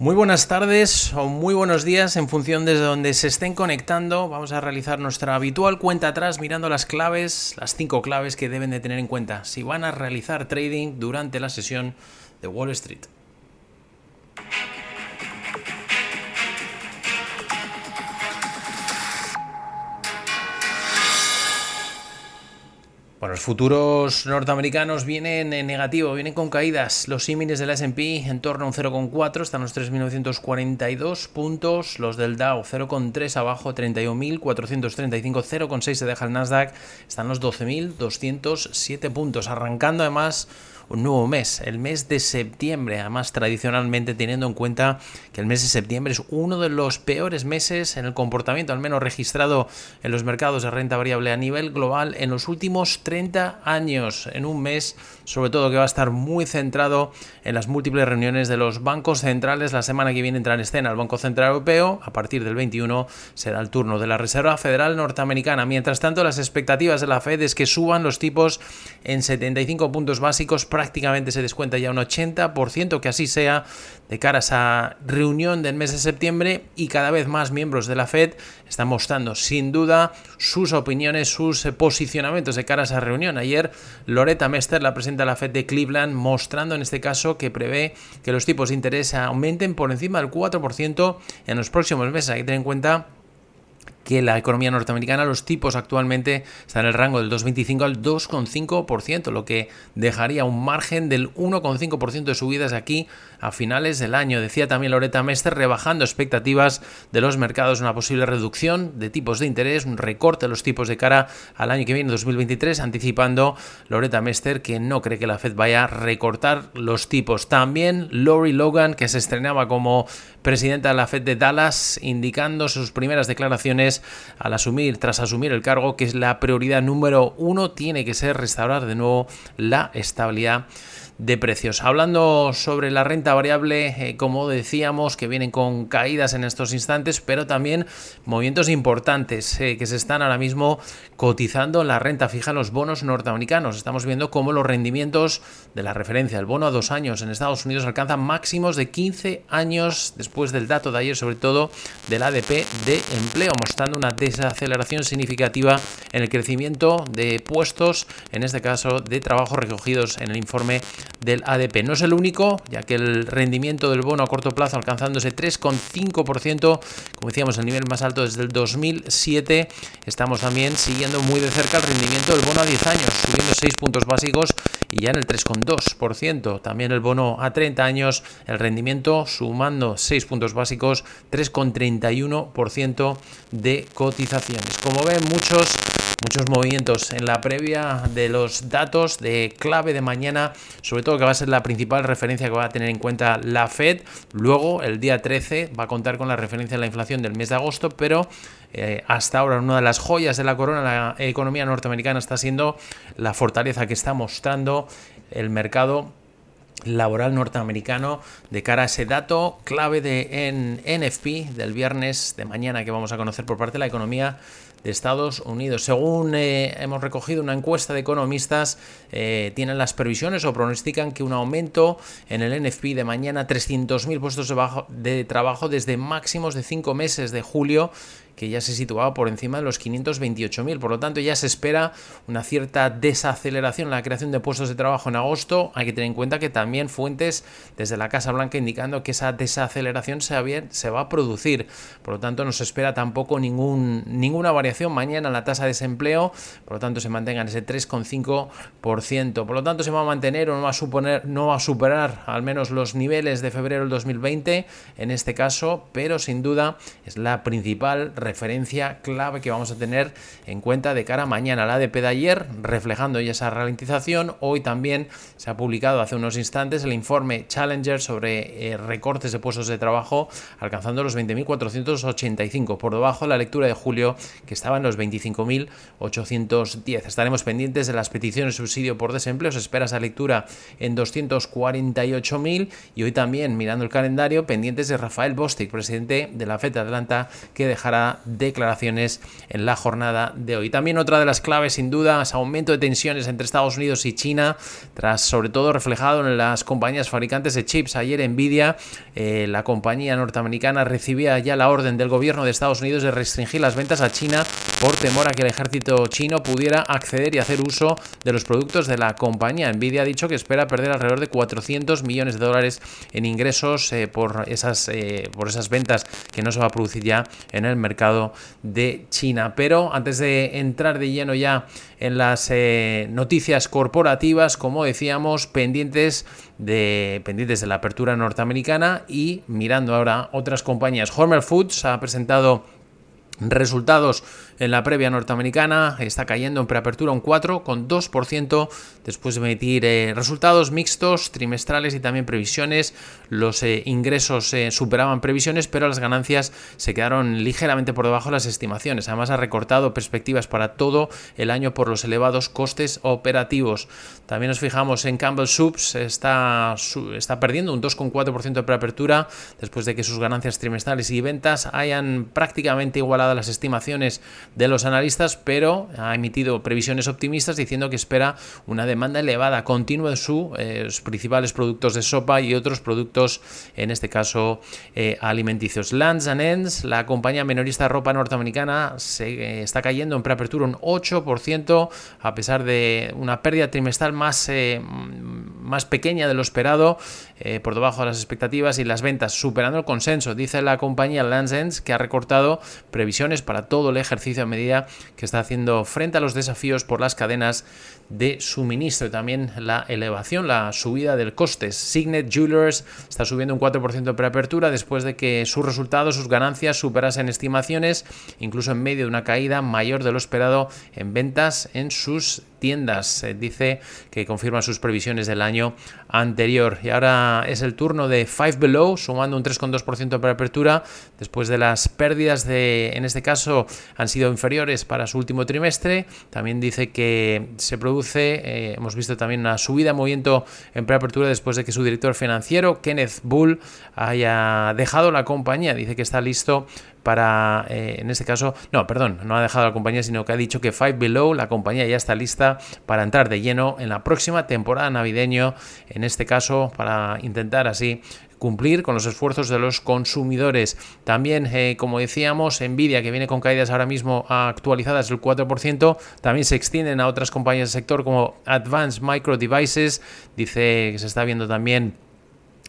Muy buenas tardes o muy buenos días en función de donde se estén conectando. Vamos a realizar nuestra habitual cuenta atrás mirando las claves, las cinco claves que deben de tener en cuenta si van a realizar trading durante la sesión de Wall Street. Bueno, los futuros norteamericanos vienen en negativo, vienen con caídas. Los símiles del SP en torno a un 0,4, están los 3.942 puntos. Los del Dow 0,3 abajo, 31.435, 0,6 se deja el Nasdaq, están los 12.207 puntos. Arrancando además un nuevo mes, el mes de septiembre, además tradicionalmente teniendo en cuenta que el mes de septiembre es uno de los peores meses en el comportamiento, al menos registrado en los mercados de renta variable a nivel global en los últimos 30 años, en un mes sobre todo que va a estar muy centrado en las múltiples reuniones de los bancos centrales. La semana que viene entra en escena el Banco Central Europeo, a partir del 21 será el turno de la Reserva Federal Norteamericana. Mientras tanto, las expectativas de la Fed es que suban los tipos en 75 puntos básicos prácticamente se descuenta ya un 80%, que así sea de cara a esa reunión del mes de septiembre y cada vez más miembros de la Fed están mostrando sin duda sus opiniones, sus posicionamientos de cara a esa reunión. Ayer Loretta Mester, la presidenta de la Fed de Cleveland, mostrando en este caso que prevé que los tipos de interés aumenten por encima del 4% en los próximos meses. Hay que tener en cuenta que la economía norteamericana, los tipos actualmente están en el rango del 2,25 al 2,5%, lo que dejaría un margen del 1,5% de subidas aquí a finales del año. Decía también Loretta Mester, rebajando expectativas de los mercados, una posible reducción de tipos de interés, un recorte de los tipos de cara al año que viene, 2023, anticipando Loretta Mester que no cree que la Fed vaya a recortar los tipos. También Lori Logan, que se estrenaba como presidenta de la Fed de Dallas, indicando sus primeras declaraciones al asumir, tras asumir el cargo, que es la prioridad número uno, tiene que ser restaurar de nuevo la estabilidad de precios. Hablando sobre la renta variable, eh, como decíamos, que vienen con caídas en estos instantes, pero también movimientos importantes eh, que se están ahora mismo cotizando en la renta fija en los bonos norteamericanos. Estamos viendo cómo los rendimientos de la referencia, el bono a dos años en Estados Unidos alcanzan máximos de 15 años después del dato de ayer, sobre todo del ADP de empleo, mostrando una desaceleración significativa en el crecimiento de puestos, en este caso de trabajo recogidos en el informe del ADP. No es el único, ya que el rendimiento del bono a corto plazo alcanzándose 3,5%, como decíamos, el nivel más alto desde el 2007. Estamos también siguiendo muy de cerca el rendimiento del bono a 10 años, subiendo 6 puntos básicos y ya en el 3,2%. También el bono a 30 años, el rendimiento sumando 6 puntos básicos, 3,31% de cotizaciones. Como ven, muchos muchos movimientos en la previa de los datos de clave de mañana, sobre todo que va a ser la principal referencia que va a tener en cuenta la Fed. Luego, el día 13, va a contar con la referencia de la inflación del mes de agosto, pero eh, hasta ahora una de las joyas de la corona, la economía norteamericana está siendo la fortaleza que está mostrando el mercado laboral norteamericano de cara a ese dato clave de en NFP del viernes de mañana que vamos a conocer por parte de la economía de Estados Unidos. Según eh, hemos recogido una encuesta de economistas, eh, tienen las previsiones o pronostican que un aumento en el NFP de mañana 300.000 puestos de, trabajo desde máximos de 5 meses de julio que ya se situaba por encima de los 528.000. Por lo tanto, ya se espera una cierta desaceleración en la creación de puestos de trabajo en agosto. Hay que tener en cuenta que también fuentes desde la Casa Blanca indicando que esa desaceleración se, va a producir. Por lo tanto, no se espera tampoco ningún, ninguna variación mañana la tasa de desempleo. Por lo tanto, se mantenga en ese 3,5%. Por lo tanto, se va a mantener o no va a, suponer, no va a superar al menos los niveles de febrero del 2020 en este caso, pero sin duda es la principal referencia clave que vamos a tener en cuenta de cara a mañana. La ADP de ayer, reflejando ya esa ralentización, hoy también se ha publicado hace unos instantes el informe Challenger sobre eh, recortes de puestos de trabajo, alcanzando los 20.485, por debajo de la lectura de julio que estaba en los 25.810. Estaremos pendientes de las peticiones de subsidio por desempleo. Se espera esa lectura en 248.000 y hoy también, mirando el calendario, pendientes de Rafael Bostic, presidente de la FED Atlanta, que dejará declaraciones en la jornada de hoy. También otra de las claves, sin duda, es aumento de tensiones entre Estados Unidos y China, tras sobre todo reflejado en las compañías fabricantes de chips. Ayer Nvidia, eh, la compañía norteamericana, recibía ya la orden del gobierno de Estados Unidos de restringir las ventas a China por temor a que el ejército chino pudiera acceder y hacer uso de los productos de la compañía. Nvidia ha dicho que espera perder alrededor de 400 millones de dólares en ingresos eh, por, esas, eh, por esas ventas que no se va a producir ya en el mercado de China. Pero antes de entrar de lleno ya en las eh, noticias corporativas, como decíamos, pendientes de, pendientes de la apertura norteamericana y mirando ahora otras compañías. Hormel Foods ha presentado resultados en la previa norteamericana está cayendo en preapertura un 4,2% después de emitir eh, resultados mixtos, trimestrales y también previsiones. Los eh, ingresos eh, superaban previsiones, pero las ganancias se quedaron ligeramente por debajo de las estimaciones. Además ha recortado perspectivas para todo el año por los elevados costes operativos. También nos fijamos en Campbell Soups, está, está perdiendo un 2,4% de preapertura después de que sus ganancias trimestrales y ventas hayan prácticamente igualado las estimaciones de los analistas, pero ha emitido previsiones optimistas diciendo que espera una demanda elevada continua de eh, sus principales productos de sopa y otros productos, en este caso eh, alimenticios. Lands and Ends, la compañía minorista de ropa norteamericana, se eh, está cayendo en preapertura un 8% a pesar de una pérdida trimestral más, más pequeña de lo esperado, por debajo de las expectativas y las ventas superando el consenso. Dice la compañía Lands Ends que ha recortado previsiones para todo el ejercicio a medida que está haciendo frente a los desafíos por las cadenas de suministro y también la elevación, la subida del coste. Signet Jewelers está subiendo un 4% de preapertura después de que sus resultados, sus ganancias superasen estimaciones, incluso en medio de una caída mayor de lo esperado en ventas en sus tiendas. dice que confirma sus previsiones del año anterior. Y ahora es el turno de Five Below, sumando un 3,2% de preapertura después de las pérdidas de, en este caso, han sido inferiores para su último trimestre. También dice que se produce eh, hemos visto también una subida movimiento en preapertura después de que su director financiero, Kenneth Bull, haya dejado la compañía. Dice que está listo para, eh, en este caso, no, perdón, no ha dejado la compañía, sino que ha dicho que Five Below, la compañía ya está lista para entrar de lleno en la próxima temporada navideño, en este caso, para intentar así cumplir con los esfuerzos de los consumidores. También, eh, como decíamos, Nvidia, que viene con caídas ahora mismo actualizadas del 4%, también se extienden a otras compañías del sector como Advanced Micro Devices, dice que se está viendo también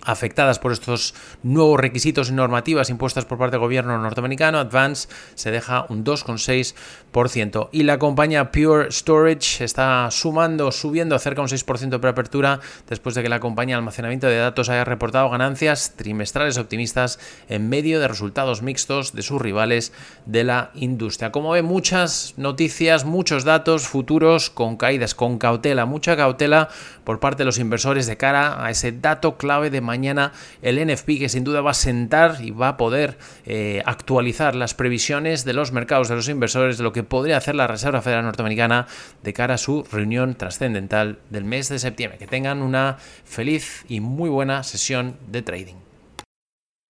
afectadas por estos nuevos requisitos y normativas impuestas por parte del gobierno norteamericano, Advance se deja un 2,6%. Y la compañía Pure Storage está sumando, subiendo cerca un 6% de preapertura después de que la compañía de almacenamiento de datos haya reportado ganancias trimestrales optimistas en medio de resultados mixtos de sus rivales de la industria. Como ve, muchas noticias, muchos datos futuros con caídas, con cautela, mucha cautela por parte de los inversores de cara a ese dato clave de mañana el NFP que sin duda va a sentar y va a poder eh, actualizar las previsiones de los mercados de los inversores de lo que podría hacer la Reserva Federal Norteamericana de cara a su reunión trascendental del mes de septiembre. Que tengan una feliz y muy buena sesión de trading.